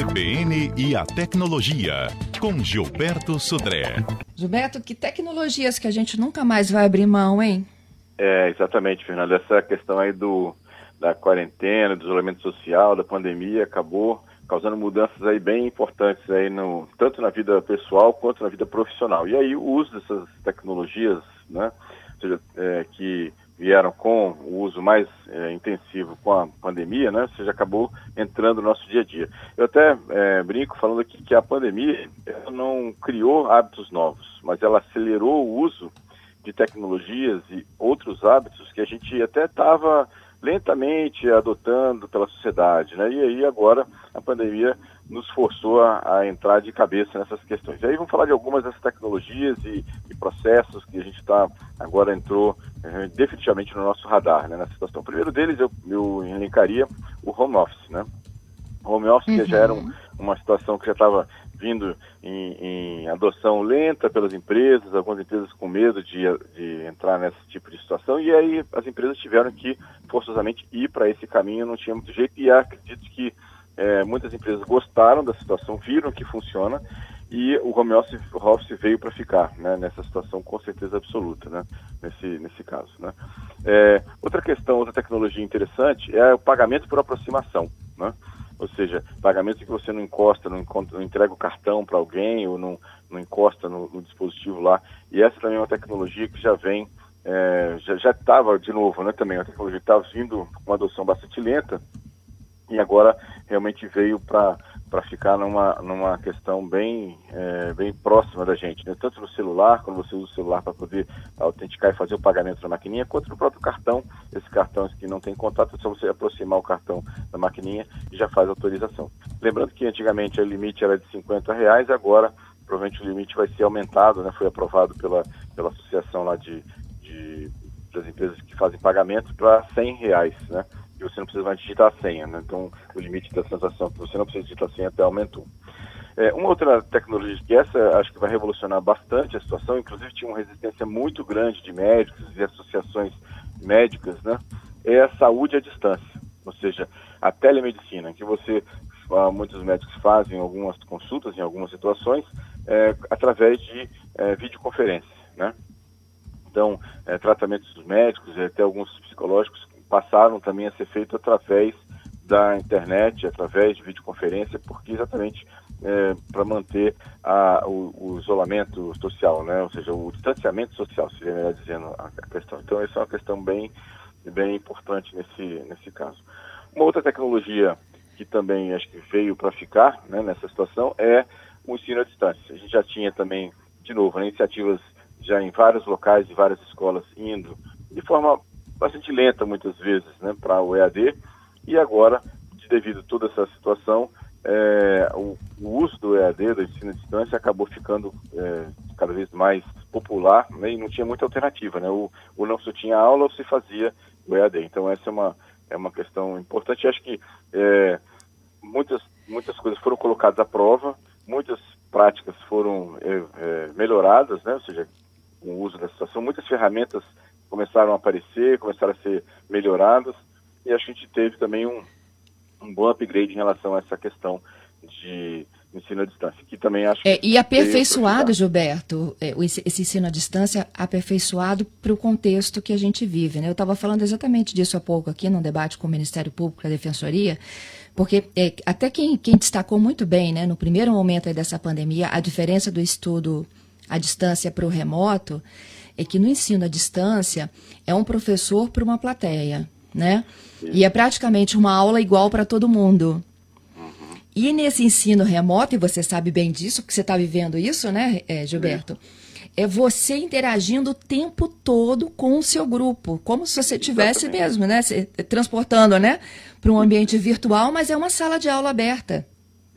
CBN e a tecnologia, com Gilberto Sudré. Gilberto, que tecnologias que a gente nunca mais vai abrir mão, hein? É, exatamente, Fernando. Essa questão aí do, da quarentena, do isolamento social, da pandemia, acabou causando mudanças aí bem importantes aí no, tanto na vida pessoal quanto na vida profissional. E aí o uso dessas tecnologias, né, seja, é, que vieram com o uso mais é, intensivo com a pandemia, né? Ou seja, acabou entrando no nosso dia a dia. Eu até é, brinco falando aqui que a pandemia não criou hábitos novos, mas ela acelerou o uso de tecnologias e outros hábitos que a gente até estava lentamente adotando pela sociedade, né? E aí agora a pandemia nos forçou a, a, entrar de cabeça nessas questões. E aí vamos falar de algumas dessas tecnologias e, e processos que a gente está agora entrou definitivamente no nosso radar, né, nessa situação. O primeiro deles eu, eu elencaria o home office, né? Home office uhum. já era um, uma situação que já estava vindo em, em, adoção lenta pelas empresas, algumas empresas com medo de, de entrar nesse tipo de situação, e aí as empresas tiveram que forçosamente ir para esse caminho, não tinha muito jeito, e acredito que é, muitas empresas gostaram da situação, viram que funciona e o home office, veio para ficar, né, nessa situação com certeza absoluta, né, nesse, nesse caso. Né. É, outra questão, outra tecnologia interessante é o pagamento por aproximação, né, ou seja, pagamento que você não encosta, não, encontra, não entrega o cartão para alguém ou não, não encosta no, no, dispositivo lá. E essa também é uma tecnologia que já vem, é, já estava, de novo, né, também, uma tecnologia estava vindo com uma adoção bastante lenta, e agora realmente veio para para ficar numa, numa questão bem, é, bem próxima da gente, né? tanto no celular, quando você usa o celular para poder autenticar e fazer o pagamento na maquininha, quanto no próprio cartão, esses cartões que não tem contato, é só você aproximar o cartão da maquininha e já faz a autorização. Lembrando que antigamente o limite era de 50 reais, agora provavelmente o limite vai ser aumentado, né? foi aprovado pela, pela associação lá de, de das empresas que fazem pagamento para 100 reais, né? E você não precisa mais digitar a senha. Né? Então, o limite da transação que você não precisa digitar a senha até aumentou. É, uma outra tecnologia que essa acho que vai revolucionar bastante a situação, inclusive tinha uma resistência muito grande de médicos e associações médicas, né? É a saúde à distância, ou seja, a telemedicina, que você ah, muitos médicos fazem algumas consultas em algumas situações é, através de é, videoconferência, né? Então, é, tratamentos médicos e até alguns psicológicos passaram também a ser feito através da internet, através de videoconferência, porque exatamente é, para manter a, o, o, isolamento social, né? ou seja, o distanciamento social, seria melhor dizendo a, a questão. Então, essa é uma questão bem, bem importante nesse, nesse caso. Uma outra tecnologia que também acho que veio para ficar né, nessa situação é o ensino à distância. A gente já tinha também, de novo, né, iniciativas já em vários locais e várias escolas indo de forma bastante lenta muitas vezes né, para o EAD e agora, devido a toda essa situação, é, o, o, uso do EAD, do ensino à distância, acabou ficando é, cada vez mais popular né, e não tinha muita alternativa. Né? O, o não se tinha aula ou se fazia o EAD. Então essa é uma, é uma questão importante. Acho que é, muitas, muitas coisas foram colocadas à prova, muitas práticas foram é, é, melhoradas, né? ou seja, com o uso da situação, muitas ferramentas começaram a aparecer, começaram a ser melhoradas, e a gente teve também um, um bom upgrade em relação a essa questão de ensino à distância, que também acho é, E aperfeiçoado, Gilberto, é, esse ensino à distância aperfeiçoado para o contexto que a gente vive. Né? Eu estava falando exatamente disso há pouco aqui num debate com o Ministério Público e a Defensoria, porque é, até quem, quem, destacou muito bem, né, no primeiro momento dessa pandemia, a diferença do estudo à distância para o remoto, é que no ensino à distância é um professor para uma plateia, né? E é praticamente uma aula igual para todo mundo. Uhum. E nesse ensino remoto, e você sabe bem disso, porque você está vivendo isso, né, é, Gilberto? É você interagindo o tempo todo com o seu grupo, como se você tivesse mesmo, né, se, transportando, né, para um ambiente virtual, mas é uma sala de aula aberta.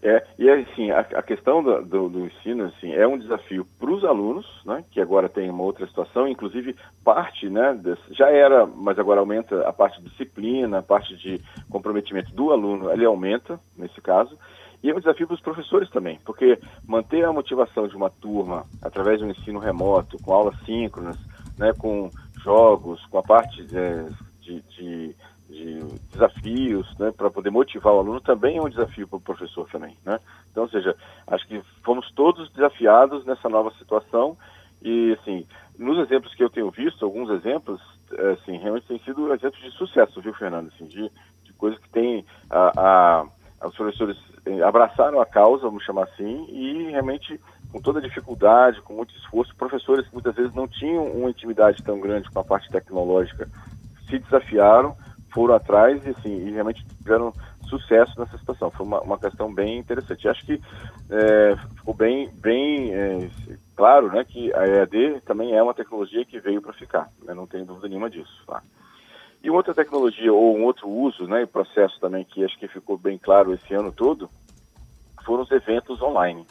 É, e assim, a, a questão do, do, do, ensino assim, é um desafio para os alunos, né, que agora tem uma outra situação, inclusive parte, né, desse, já era, mas agora aumenta a parte de disciplina, a parte de comprometimento do aluno, ele aumenta nesse caso, e é um desafio para os professores também, porque manter a motivação de uma turma através de um ensino remoto, com aulas síncronas, né, com jogos, com a parte de, de, de, de desafios, né, para poder motivar o aluno, também é um desafio para o professor também, né? Então, ou seja, acho que fomos todos desafiados nessa nova situação e, assim, nos exemplos que eu tenho visto, alguns exemplos, assim, realmente têm sido exemplos de sucesso, viu, Fernando? Assim, de, de coisas que tem a, a, os professores abraçaram a causa, vamos chamar assim, e realmente com toda dificuldade, com muito esforço, professores que muitas vezes não tinham uma intimidade tão grande com a parte tecnológica se desafiaram, foram atrás e, assim, e realmente tiveram sucesso nessa situação. Foi uma, uma questão bem interessante. Acho que é, ficou bem, bem é, claro né, que a EAD também é uma tecnologia que veio para ficar, né, não tenho dúvida nenhuma disso. Tá? E outra tecnologia ou um outro uso, né, e processo também que acho que ficou bem claro esse ano todo, foram os eventos online.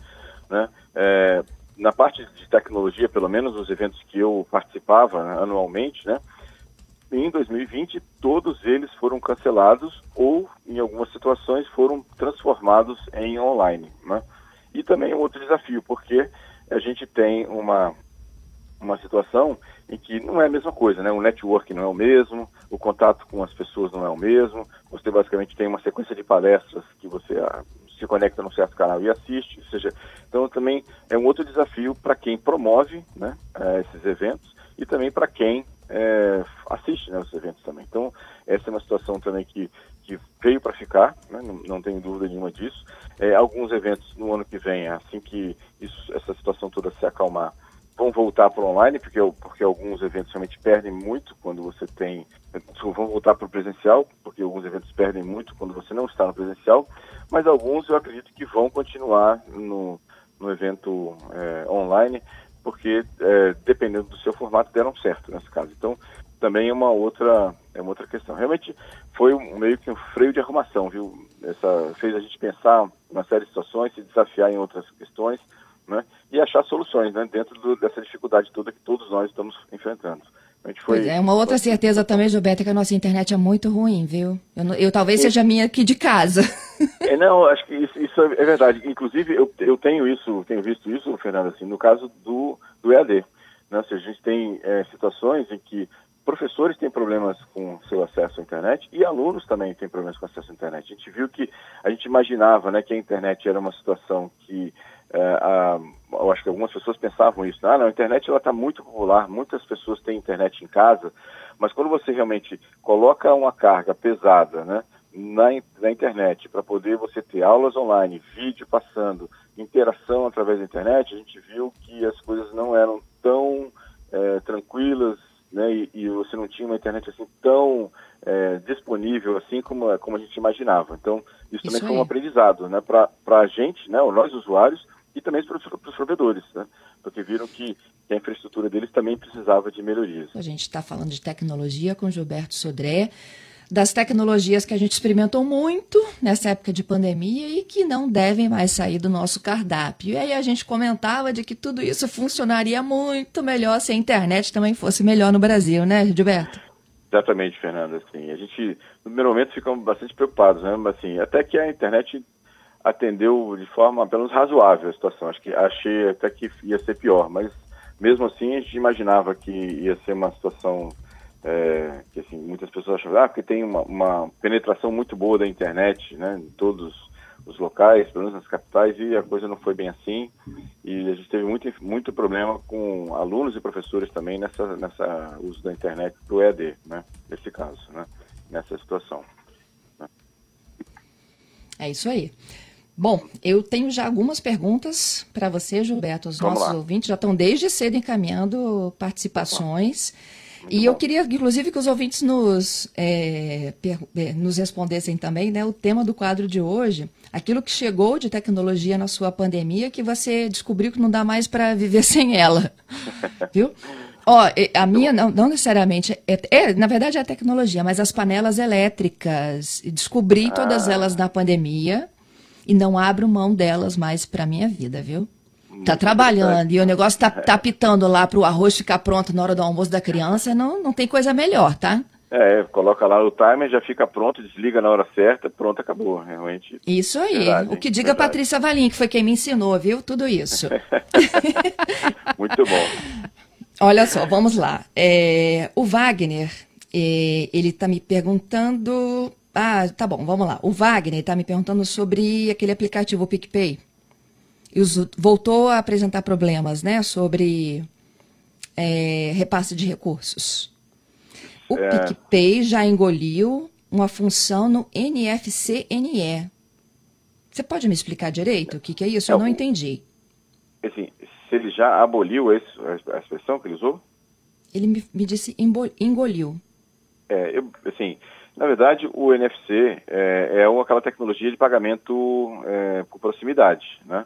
Né? É, na parte de tecnologia, pelo menos os eventos que eu participava né, anualmente, né, em 2020 todos eles foram cancelados ou, em algumas situações, foram transformados em online. Né? E também um outro desafio, porque a gente tem uma, uma situação em que não é a mesma coisa, né? O network não é o mesmo, o contato com as pessoas não é o mesmo. Você basicamente tem uma sequência de palestras que você ah, se conecta num certo canal e assiste, ou seja, então também é um outro desafio para quem promove, né, eh, esses eventos e também para quem é, assiste né, os eventos também. Então, essa é uma situação também que, que veio para ficar, né, não, não, tenho dúvida nenhuma disso. É, alguns eventos no ano que vem, assim que isso, essa situação toda se acalmar, vão voltar para o online, porque, porque alguns eventos realmente perdem muito quando você tem. Vão voltar para o presencial, porque alguns eventos perdem muito quando você não está no presencial, mas alguns eu acredito que vão continuar no, no evento é, online porque é, dependendo do seu formato deram certo nesse caso. Então também é uma outra é uma outra questão. Realmente foi um, meio que um freio de arrumação, viu? Essa fez a gente pensar uma série de situações, se desafiar em outras questões, né? E achar soluções, né? Dentro do, dessa dificuldade toda que todos nós estamos enfrentando. Foi... Pois é, uma outra certeza também, Gilberto, é que a nossa internet é muito ruim, viu? Eu, eu talvez seja minha aqui de casa. É, não, acho que isso, isso, é verdade. Inclusive, eu, eu tenho isso, tenho visto isso, Fernando, assim, no caso do, do EAD. Né? Se a gente tem é, situações em que professores têm problemas com seu acesso à internet e alunos também têm problemas com acesso à internet. A gente viu que a gente imaginava né, que a internet era uma situação que é, a, eu acho que algumas pessoas pensavam isso. Ah, não, a internet está muito popular, muitas pessoas têm internet em casa, mas quando você realmente coloca uma carga pesada, né, na, na internet para poder você ter aulas online, vídeo passando, interação através da internet, a gente viu que as coisas não eram tão é, tranquilas, né, e, e, você não tinha uma internet assim tão é, disponível assim como, como a gente imaginava. Então, isso, isso também aí. foi um aprendizado, né, para a gente, né, nós usuários, e também para os provedores, né? porque viram que a infraestrutura deles também precisava de melhorias. A gente está falando de tecnologia com Gilberto Sodré, das tecnologias que a gente experimentou muito nessa época de pandemia e que não devem mais sair do nosso cardápio. E aí a gente comentava de que tudo isso funcionaria muito melhor se a internet também fosse melhor no Brasil, né, Gilberto? Exatamente, Fernanda. Assim, a gente, no primeiro momento, ficamos bastante preocupados, né? Mas, assim, até que a internet atendeu de forma pelo menos razoável a situação. Acho que achei até que ia ser pior, mas mesmo assim a gente imaginava que ia ser uma situação é, que assim muitas pessoas achavam ah, porque tem uma, uma, penetração muito boa da internet, né, em todos os locais, pelo menos nas capitais, e a coisa não foi bem assim. E a gente teve muito, muito problema com alunos e professores também nessa, nessa uso da internet para o EAD, né, nesse caso, né, nessa situação. É isso aí. Bom, eu tenho já algumas perguntas para você, Gilberto. Os Vamos nossos lá. ouvintes já estão desde cedo encaminhando participações. Muito e bom. eu queria, inclusive, que os ouvintes nos, é, é, nos respondessem também né, o tema do quadro de hoje, aquilo que chegou de tecnologia na sua pandemia que você descobriu que não dá mais para viver sem ela. Viu? Ó, a minha não, não necessariamente é, é, na verdade é a tecnologia, mas as panelas elétricas. Descobri ah. todas elas na pandemia e não abro mão delas mais para minha vida, viu? Tá trabalhando e o negócio tá, tá pitando lá para o arroz ficar pronto na hora do almoço da criança, não, não tem coisa melhor, tá? É, coloca lá o timer, já fica pronto, desliga na hora certa, pronto, acabou, realmente. Isso aí, verdade, o que diga verdade. Patrícia Valim, que foi quem me ensinou, viu? Tudo isso. Muito bom. Olha só, vamos lá. É, o Wagner, é, ele está me perguntando Ah, tá bom, vamos lá. O Wagner está me perguntando sobre aquele aplicativo PicPay. Voltou a apresentar problemas, né? Sobre é, repasse de recursos. O é... PicPay já engoliu uma função no NFCNE. Você pode me explicar direito o que, que é isso? É, Eu não entendi. Assim, se ele já aboliu esse, a expressão que ele usou? Ele me, me disse engoliu. É, eu, assim, na verdade, o NFC é, é aquela tecnologia de pagamento é, por proximidade, né?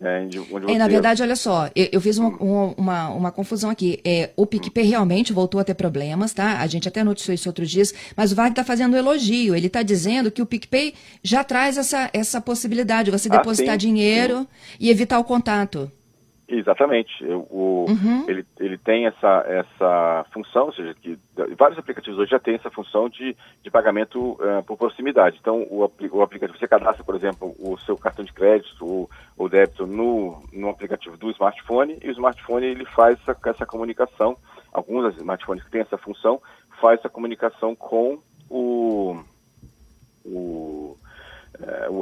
É, onde é, na verdade, olha só, eu, eu fiz uma, uma, uma, uma, confusão aqui. É, o PicPay realmente voltou a ter problemas, tá? A gente até noticiou isso outros dias, mas o Wagner está fazendo um elogio. Ele está dizendo que o PicPay já traz essa, essa possibilidade de você ah, depositar sim, dinheiro sim. e evitar o contato. Exatamente. O, uhum. ele, ele tem essa, essa função, ou seja, que vários aplicativos hoje já têm essa função de, de pagamento uh, por proximidade. Então, o, o aplicativo, você cadastra, por exemplo, o seu cartão de crédito ou, ou débito no, no aplicativo do smartphone e o smartphone ele faz essa, essa comunicação, alguns smartphones que têm essa função, faz essa comunicação com o, o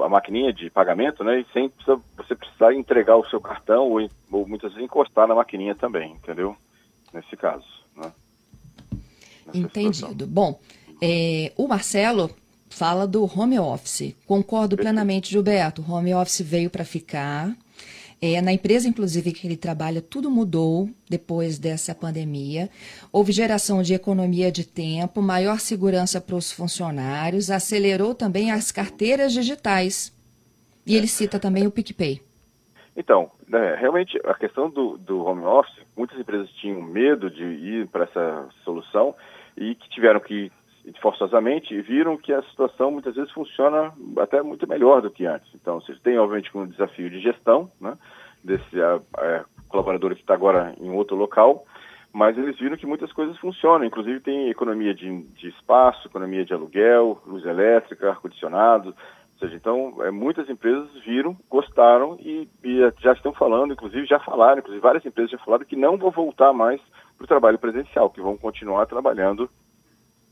a maquininha de pagamento, né? E sem você precisar entregar o seu cartão ou, ou, muitas vezes encostar na maquininha também, entendeu? Nesse caso, né? Nessa Entendido. Situação. Bom, é, o Marcelo fala do home office. Concordo plenamente, Gilberto. Home office veio para ficar. É, na empresa, inclusive, que ele trabalha, tudo mudou depois dessa pandemia. Houve geração de economia de tempo, maior segurança para os funcionários, acelerou também as carteiras digitais. E ele cita também o PicPay. Então, né, realmente, a questão do, do home office, muitas empresas tinham medo de ir para essa solução e que tiveram que forçosamente viram que a situação muitas vezes funciona até muito melhor do que antes. Então, vocês têm, obviamente, um desafio de gestão, né, desse a, a colaborador que está agora em outro local, mas eles viram que muitas coisas funcionam, inclusive tem economia de, de espaço, economia de aluguel, luz elétrica, ar-condicionado, ou seja, então, é, muitas empresas viram, gostaram e, e, já estão falando, inclusive já falaram, inclusive várias empresas já falaram que não vão voltar mais para o trabalho presencial, que vão continuar trabalhando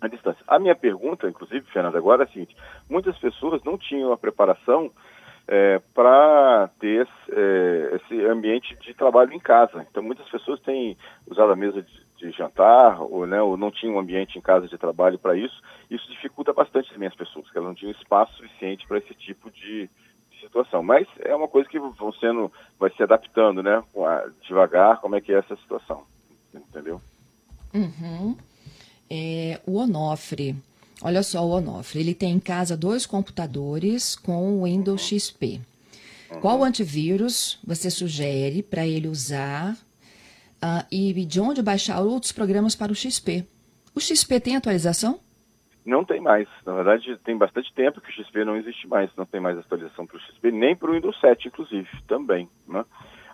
à distância. A minha pergunta, inclusive, Fernanda, agora é a seguinte: muitas pessoas não tinham a preparação é, para ter é, esse ambiente de trabalho em casa. Então, muitas pessoas têm usado a mesa de, de jantar ou, né, ou não tinham um ambiente em casa de trabalho para isso. Isso dificulta bastante as minhas pessoas, que elas não tinham espaço suficiente para esse tipo de, de, situação. Mas é uma coisa que vão sendo, vai se adaptando, né, devagar, como é que é essa situação, entendeu? Uhum é o Onofre. Olha só o Onofre, ele tem em casa dois computadores com o Windows XP. Qual antivírus você sugere para ele usar uh, e de onde baixar outros programas para o XP? O XP tem atualização? Não tem mais. Na verdade, tem bastante tempo que o XP não existe mais. Não tem mais atualização para o XP, nem para o Windows 7, inclusive, também. Né?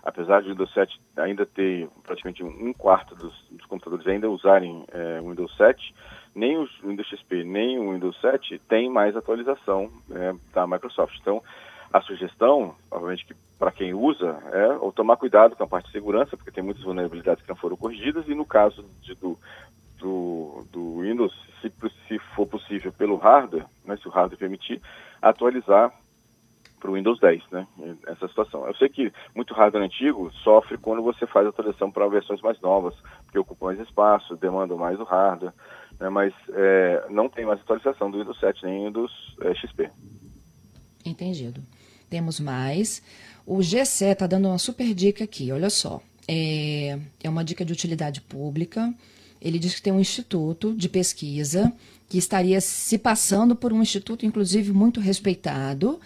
Apesar de o Windows 7 ainda ter praticamente um quarto dos, dos computadores ainda usarem é, o Windows 7, nem o Windows XP nem o Windows 7 tem mais atualização é, da Microsoft. Então, a sugestão, obviamente que para quem usa, é ou tomar cuidado com a parte de segurança, porque tem muitas vulnerabilidades que não foram corrigidas, e no caso de, do, do, do, Windows, se, se for possível pelo hardware, né, se o hardware permitir, atualizar para o Windows 10, né? Essa situação. Eu sei que muito hardware antigo sofre quando você faz atualização para versões mais novas, porque ocupam mais espaço, demandam mais o hardware, né? mas é, não tem mais atualização do Windows 7 nem do Windows é, XP. Entendido. Temos mais. O GC está dando uma super dica aqui, olha só. É, é uma dica de utilidade pública. Ele diz que tem um instituto de pesquisa que estaria se passando por um instituto, inclusive, muito respeitado,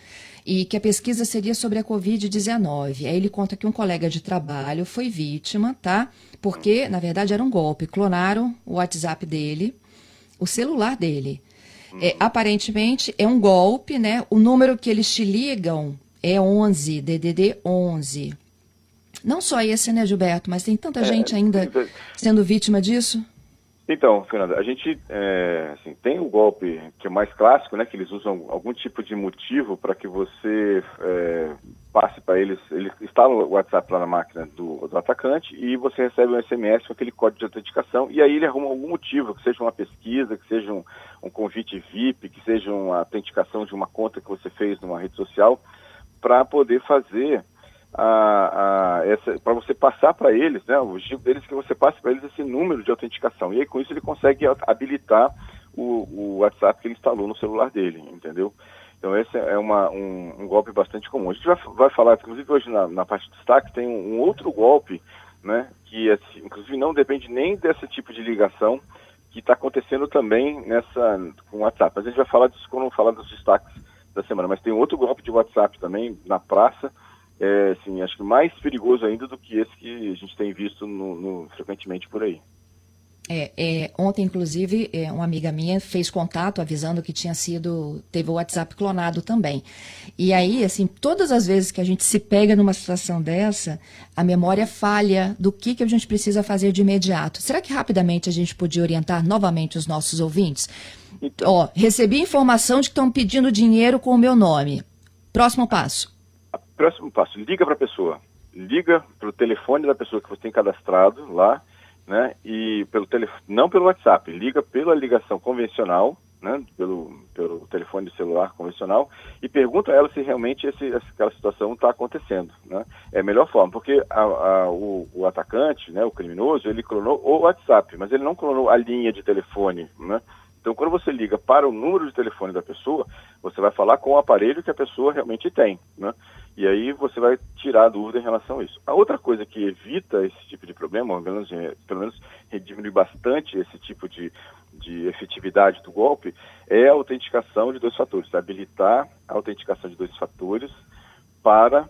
e que a pesquisa seria sobre a Covid-19. Aí ele conta que um colega de trabalho foi vítima, tá? Porque, na verdade, era um golpe. Clonaram o WhatsApp dele, o celular dele. É, aparentemente é um golpe, né? O número que eles te ligam é 11, DDD 11. Não só esse, né, Gilberto, mas tem tanta é, gente ainda sendo vítima disso. Então, Fernanda, a gente é, assim, tem o golpe que é mais clássico, né, que eles usam algum tipo de motivo para que você é, passe para eles, ele instala o WhatsApp lá na máquina do, do, atacante e você recebe um SMS com aquele código de autenticação e aí ele arruma algum motivo, que seja uma pesquisa, que seja um, um convite VIP, que seja uma autenticação de uma conta que você fez numa rede social, para poder fazer para você passar para eles, né, o objetivo deles é que você passe para eles esse número de autenticação. E aí com isso ele consegue habilitar o, o WhatsApp que ele instalou no celular dele, entendeu? Então esse é uma, um, um, golpe bastante comum. A gente vai, vai falar, inclusive hoje na, na parte de destaque, tem um, um outro golpe, né, que assim, inclusive não depende nem desse tipo de ligação, que está acontecendo também nessa com o WhatsApp. Mas a gente vai falar disso quando falar dos destaques da semana. Mas tem outro golpe de WhatsApp também na praça, é, assim, acho que mais perigoso ainda do que esse que a gente tem visto no, no frequentemente por aí. É, é, ontem, inclusive, é, uma amiga minha fez contato avisando que tinha sido, teve o WhatsApp clonado também. E aí, assim, todas as vezes que a gente se pega numa situação dessa, a memória falha do que, que a gente precisa fazer de imediato. Será que rapidamente a gente podia orientar novamente os nossos ouvintes? Então, Ó, recebi informação de que estão pedindo dinheiro com o meu nome. Próximo passo. Próximo passo, liga para a pessoa. Liga para o telefone da pessoa que você tem cadastrado lá né? E pelo telefone, não pelo WhatsApp, liga pela ligação convencional, né? Pelo, pelo telefone celular convencional e pergunta a ela se realmente esse, aquela situação está acontecendo, né? É a melhor forma, porque a, a, o, o, atacante, né? O criminoso, ele clonou o WhatsApp, mas ele não clonou a linha de telefone, né? Então, quando você liga para o número de telefone da pessoa, você vai falar com o aparelho que a pessoa realmente tem, né? E aí você vai tirar a dúvida em relação a isso. A outra coisa que evita esse tipo de problema, ou pelo menos, pelo menos diminui bastante esse tipo de, de efetividade do golpe, é a autenticação de dois fatores. Habilitar a autenticação de dois fatores para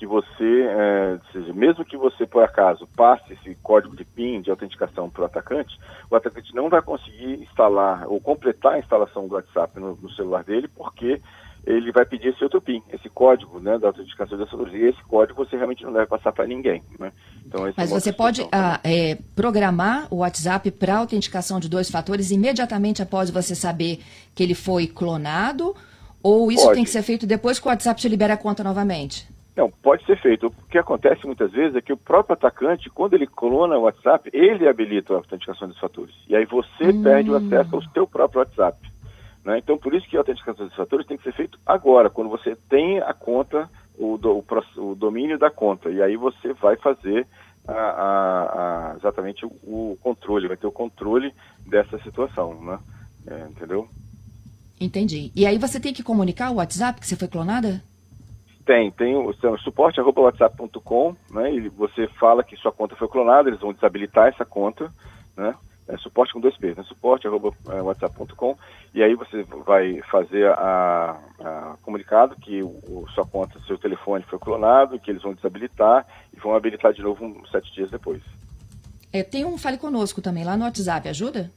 que você, é, seja, mesmo que você, por acaso, passe esse código de PIN de autenticação para o atacante, o atacante não vai conseguir instalar ou completar a instalação do WhatsApp no, no celular dele, porque ele vai pedir esse outro PIN, esse código né, da autenticação de assinaturas. E esse código você realmente não deve passar para ninguém. Né? Então, Mas é você pode ah, é, programar o WhatsApp para autenticação de dois fatores imediatamente após você saber que ele foi clonado? Ou isso pode. tem que ser feito depois que o WhatsApp te libera a conta novamente? Não, pode ser feito. O que acontece muitas vezes é que o próprio atacante, quando ele clona o WhatsApp, ele habilita a autenticação dos fatores. E aí você hum. perde o acesso ao seu próprio WhatsApp. Né? Então, por isso que a autenticação dos fatores tem que ser feito agora, quando você tem a conta, o, do, o, o domínio da conta. E aí você vai fazer a, a, a, exatamente o, o, controle, vai ter o controle dessa situação, né? É, entendeu? Entendi. E aí você tem que comunicar o WhatsApp que você foi clonada? Tem, tem o, o suporte arroba whatsapp.com, né? E você fala que sua conta foi clonada, eles vão desabilitar essa conta, né? É suporte com dois P's, né? Suporte arroba é, whatsapp.com e aí você vai fazer a, a comunicado que o, sua conta, seu telefone foi clonado, que eles vão desabilitar e vão habilitar de novo um, sete dias depois. É, tem um Fale Conosco também lá no WhatsApp, ajuda?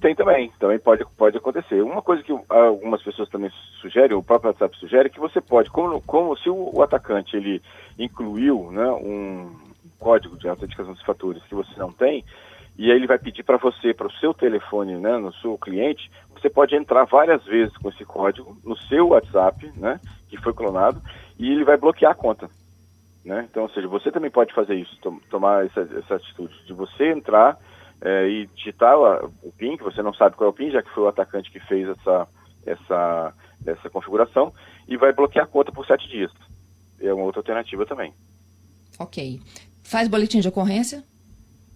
Tem também, também pode, pode acontecer. Uma coisa que algumas pessoas também sugerem, o próprio WhatsApp sugere, que você pode, como, como se o, o atacante ele incluiu né, um código de autenticação dos fatores que você não tem, e aí ele vai pedir para você, para o seu telefone, né, no seu cliente, você pode entrar várias vezes com esse código no seu WhatsApp, né, que foi clonado, e ele vai bloquear a conta. Né? Então, ou seja, você também pode fazer isso, tom, tomar essa, essa atitude de você entrar é, e digitar o PIN, que você não sabe qual é o PIN, já que foi o atacante que fez essa, essa, essa configuração, e vai bloquear a conta por sete dias. É uma outra alternativa também. Ok. Faz boletim de ocorrência?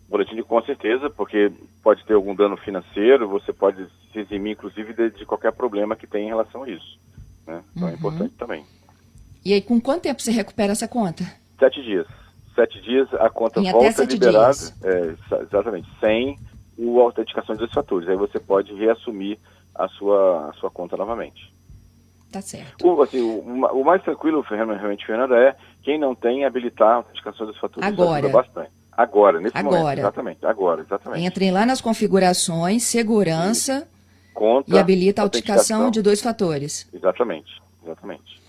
Boletim de com certeza, porque pode ter algum dano financeiro, você pode se eximir, inclusive, de, de qualquer problema que tenha em relação a isso. Né? Então é uhum. é importante também. E aí, com quanto tempo você recupera essa conta? Sete dias sete dias a conta em volta liberada, é, exatamente, sem o autenticação de dois fatores. Aí você pode reassumir a sua, a sua conta novamente. Tá certo. O, assim, o, o mais tranquilo, realmente, Fernanda, é quem não tem habilitar a autenticação dos fatores. Agora. bastante. Agora, nesse agora. momento. Exatamente, agora, exatamente. Entrem lá nas configurações, segurança Conta, e habilita a autenticação de dois fatores. Exatamente, exatamente.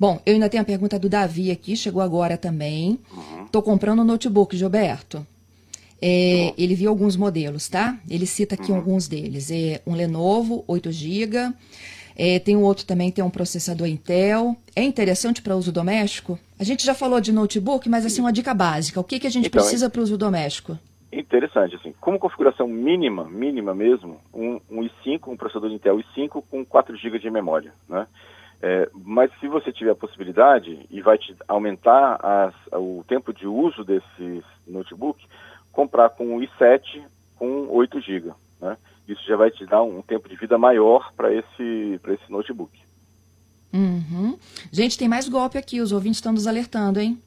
Bom, eu ainda tenho a pergunta do Davi aqui, chegou agora também. Estou uhum. comprando um notebook, Gilberto. É, ele viu alguns modelos, tá? Ele cita aqui uhum. alguns deles. É um Lenovo 8 GB, É, tem um outro também, tem um processador Intel. É interessante para uso doméstico? A gente já falou de notebook, mas assim, uma dica básica. O que, que a gente então, precisa para uso doméstico? Interessante, assim, como configuração mínima, mínima mesmo, um, um i5, um processador Intel i5 com 4 GB de memória, né? É, mas se você tiver a possibilidade e vai te aumentar as, o tempo de uso desse notebook, comprar com o i7 com 8 GB, né? Isso já vai te dar um tempo de vida maior para esse, esse notebook. Uhum. Gente, tem mais golpe aqui, os ouvintes estão nos alertando, hein?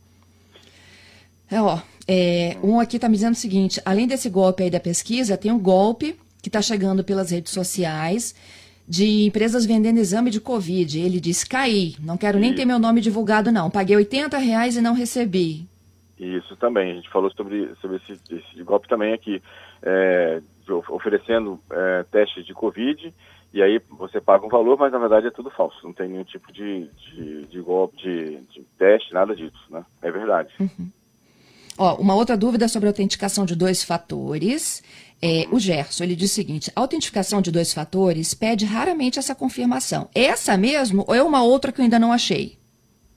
É, ó, é, um aqui está me dizendo o seguinte: além desse golpe aí da pesquisa, tem um golpe que está chegando pelas redes sociais de empresas vendendo exame de Covid. Ele diz: caí, não quero nem ter meu nome divulgado, não. Paguei 80 reais e não recebi. Isso também. A gente falou sobre, sobre esse, esse golpe também aqui, é, oferecendo é, testes de Covid. E aí você paga um valor, mas na verdade é tudo falso. Não tem nenhum tipo de, de, de golpe, de, de, teste, nada disso, né? É verdade. Uhum. Ó, uma outra dúvida sobre a autenticação de dois fatores. É, o Gerson, ele diz o seguinte, a autenticação de dois fatores pede raramente essa confirmação. Essa mesmo ou é uma outra que eu ainda não achei?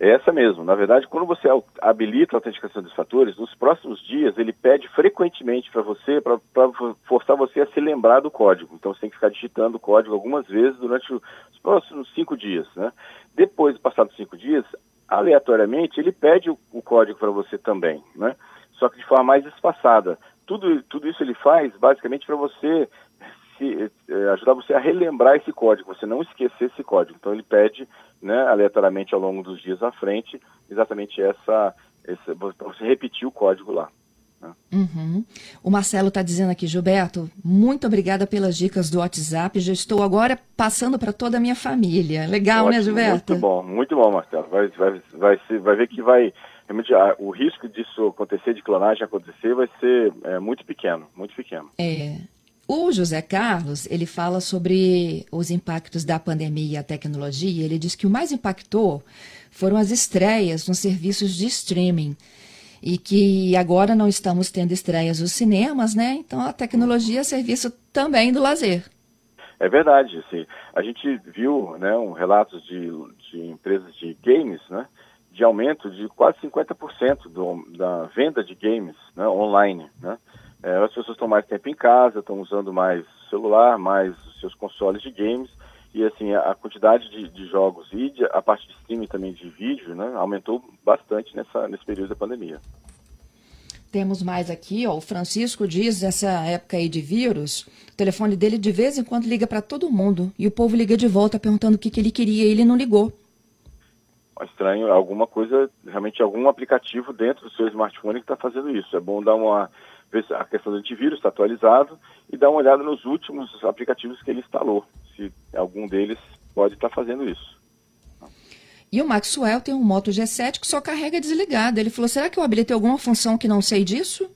É essa mesmo. Na verdade, quando você habilita a autenticação dos fatores, nos próximos dias ele pede frequentemente para você, para forçar você a se lembrar do código. Então você tem que ficar digitando o código algumas vezes durante os próximos cinco dias. Né? Depois, passados cinco dias, aleatoriamente ele pede o, o código para você também. Né? só que de forma mais espaçada. Tudo, tudo isso ele faz basicamente para você se, é, ajudar você a relembrar esse código, você não esquecer esse código. Então ele pede, né, aleatoriamente ao longo dos dias à frente, exatamente essa, essa para você repetir o código lá. Né? Uhum. O Marcelo está dizendo aqui, Gilberto, muito obrigada pelas dicas do WhatsApp. Já estou agora passando para toda a minha família. Legal, né, Ótimo, né, Gilberto? Muito bom, muito bom, Marcelo. Vai, vai, vai, vai ver que vai realmente o risco disso acontecer, de clonagem acontecer, vai ser é, muito pequeno, muito pequeno. É. O José Carlos, ele fala sobre os impactos da pandemia e a tecnologia. Ele diz que o mais impactou foram as estreias nos serviços de streaming e que agora não estamos tendo estreias nos cinemas, né? Então a tecnologia é serviço também do lazer. É verdade, assim, a gente viu, né, um relatos de, de empresas de games, né, de aumento de quase 50% do, da venda de games né, online. Né? É, as pessoas estão mais tempo em casa, estão usando mais celular, mais seus consoles de games, e assim, a, quantidade de, de jogos e de, a parte de streaming também de vídeo né, aumentou bastante nessa, nesse período da pandemia. Temos mais aqui, ó, o Francisco diz, nessa época aí de vírus, o telefone dele de vez em quando liga para todo mundo, e o povo liga de volta perguntando o que, que ele queria, e ele não ligou estranho, alguma coisa, realmente algum aplicativo dentro do seu smartphone que está fazendo isso. É bom dar uma a questão do antivírus está atualizado e dar uma olhada nos últimos aplicativos que ele instalou, se algum deles pode estar tá fazendo isso. E o Maxwell tem um Moto G7 que só carrega desligado. Ele falou: será que eu habilitei alguma função que não sei disso?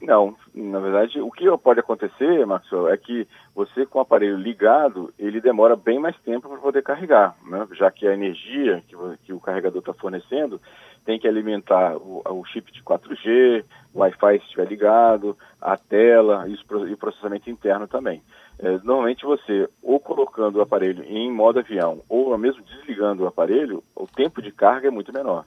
Não, na verdade, o que pode acontecer, Maxwell, é que você com o aparelho ligado, ele demora bem mais tempo para poder carregar, né? já que a energia que, que o carregador está fornecendo tem que alimentar o, o chip de 4G, o Wi-Fi se estiver ligado, a tela e, e o processamento interno também. É, normalmente você, ou colocando o aparelho em modo avião, ou mesmo desligando o aparelho, o tempo de carga é muito menor.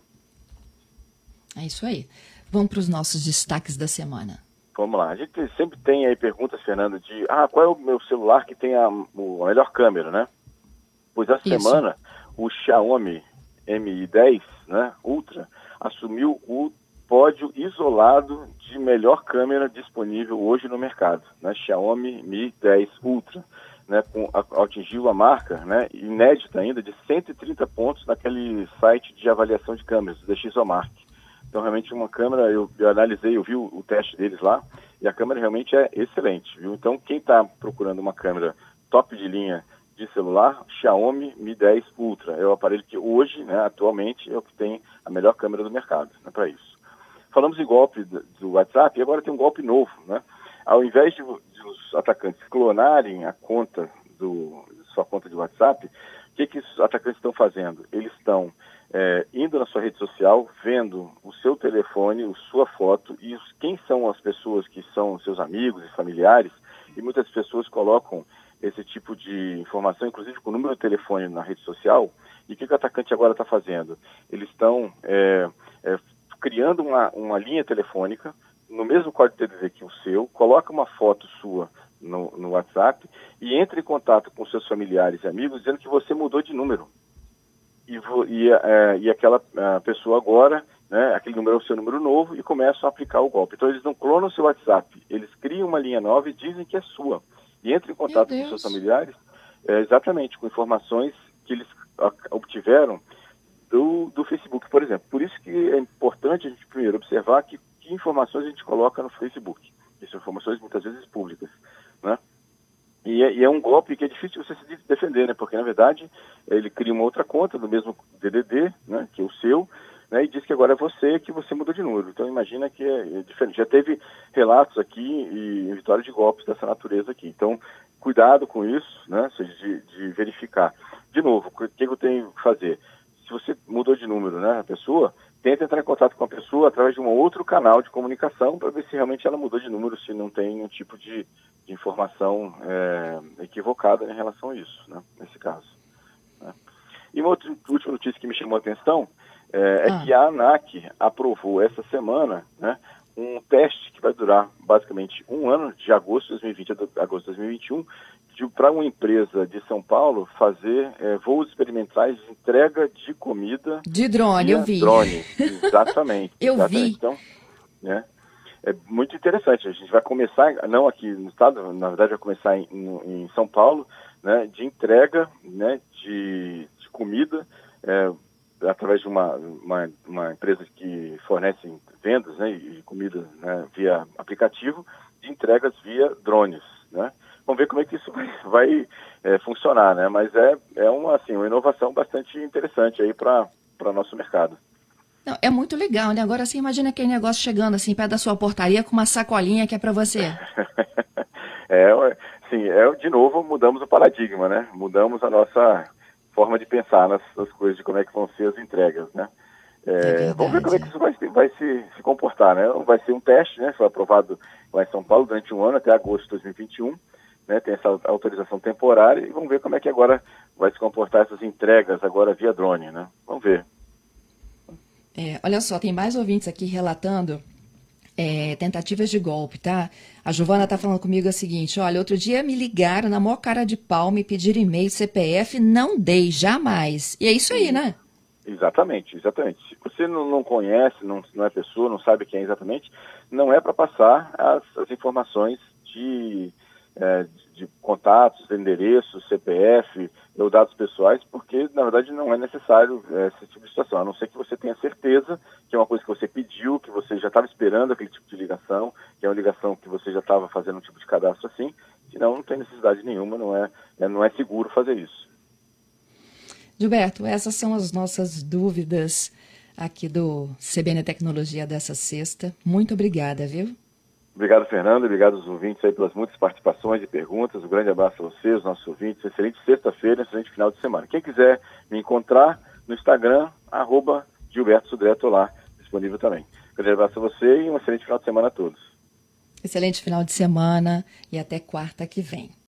É isso aí. Vamos para os nossos destaques da semana. Vamos lá. A gente sempre tem aí perguntas, Fernando, de ah, qual é o meu celular que tem a, a melhor câmera, né? Pois essa Isso. semana o Xiaomi Mi 10 né, Ultra assumiu o pódio isolado de melhor câmera disponível hoje no mercado, né? Xiaomi Mi 10 Ultra, né, com, atingiu a marca, né, inédita ainda, de 130 pontos naquele site de avaliação de câmeras, da DxOMark. Então, realmente, uma câmera, eu, eu analisei, eu vi o, o, teste deles lá, e a câmera realmente é excelente, viu? Então, quem está procurando uma câmera top de linha de celular, Xiaomi Mi 10 Ultra é o aparelho que hoje, né, atualmente, é o que tem a melhor câmera do mercado né, para isso. Falamos em golpe do WhatsApp, e agora tem um golpe novo, né? Ao invés de, de os atacantes clonarem a conta do sua conta de WhatsApp, o que, que os atacantes estão fazendo? Eles estão é, indo na sua rede social, vendo o seu telefone, a sua foto e os, quem são as pessoas que são seus amigos e familiares. E muitas pessoas colocam esse tipo de informação, inclusive com o número de telefone na rede social. E o que, o atacante agora está fazendo? Eles estão é, é, criando uma, uma linha telefônica no mesmo código TDD que o seu, coloca uma foto sua no, no WhatsApp e entre em contato com seus familiares e amigos dizendo que você mudou de número. E, e, é, e aquela pessoa agora, né, aquele número é o seu número novo e começam a aplicar o golpe. Então eles não clonam seu WhatsApp, eles criam uma linha nova e dizem que é sua. E entre em contato com seus familiares, é, exatamente, com informações que eles obtiveram do, do Facebook, por exemplo. Por isso que é importante a gente primeiro observar que, que informações a gente coloca no Facebook. Que são informações muitas vezes públicas, né? E é, e é, um golpe que é difícil você se defender, né? Porque, na verdade, ele cria uma outra conta do mesmo DDD, né? Que é o seu, né? E diz que agora é você que você mudou de número. Então, imagina que é, é diferente. Já teve relatos aqui e vitória de golpes dessa natureza aqui. Então, cuidado com isso, né? De, de verificar. De novo, o que eu tenho que fazer? Se você mudou de número, né? A pessoa, tenta entrar em contato com a pessoa através de um outro canal de comunicação para ver se realmente ela mudou de número, se não tem nenhum tipo de, de informação é, equivocada em relação a isso, né, nesse caso. Né. E uma outra, última notícia que me chamou a atenção é, é ah. que a ANAC aprovou essa semana né, um teste que vai durar basicamente um ano, de agosto de 2020 a agosto de 2021, para uma empresa de São Paulo fazer é, voos experimentais de entrega de comida. De drone, eu vi. Drone, exatamente. eu exatamente. vi. Então, né, é muito interessante. A gente vai começar, não aqui no estado, na verdade vai começar em, em São Paulo, né, de entrega né, de, de comida é, através de uma, uma, uma, empresa que fornece vendas né, e comida né, via aplicativo, de entregas via drones. Né? Vamos ver como é que isso vai, vai é, funcionar, né? Mas é, é uma, assim, uma inovação bastante interessante aí para o nosso mercado. Não, é muito legal, né? Agora você imagina aquele negócio chegando assim, perto da sua portaria com uma sacolinha que é para você. é, sim, é, de novo, mudamos o paradigma, né? Mudamos a nossa forma de pensar nas, nas coisas, de como é que vão ser as entregas, né? É, é vamos ver como é que isso vai, vai se, se, comportar, né? Vai ser um teste, né? Foi aprovado lá em São Paulo durante um ano, até agosto de 2021 né, tem essa autorização temporária e vamos ver como é que agora vai se comportar essas entregas agora via drone, né? Vamos ver. É, olha só, tem mais ouvintes aqui relatando é, tentativas de golpe, tá? A Giovana tá falando comigo o seguinte: olha, outro dia me ligaram na maior cara de pau, me pediram e-mail, CPF, não dei, jamais. E é isso aí, né? Exatamente, exatamente. Se você não, não conhece, não, não é pessoa, não sabe quem é exatamente, não é para passar as, as informações de é, de contatos, endereços, CPF ou dados pessoais, porque na verdade não é necessário é, esse tipo de situação, a não ser que você tenha certeza que é uma coisa que você pediu, que você já estava esperando aquele tipo de ligação, que é uma ligação que você já estava fazendo um tipo de cadastro assim, senão não tem necessidade nenhuma, não é, é não é seguro fazer isso. Gilberto, essas são as nossas dúvidas aqui do CBN Tecnologia dessa sexta. Muito obrigada, viu? Obrigado, Fernando. Obrigado aos ouvintes aí pelas muitas participações e perguntas. Um grande abraço a vocês, nossos ouvintes. Excelente sexta-feira, excelente final de semana. Quem quiser me encontrar no Instagram, arroba Gilberto Sudré, lá, disponível também. Um grande abraço a você e um excelente final de semana a todos. Excelente final de semana e até quarta que vem.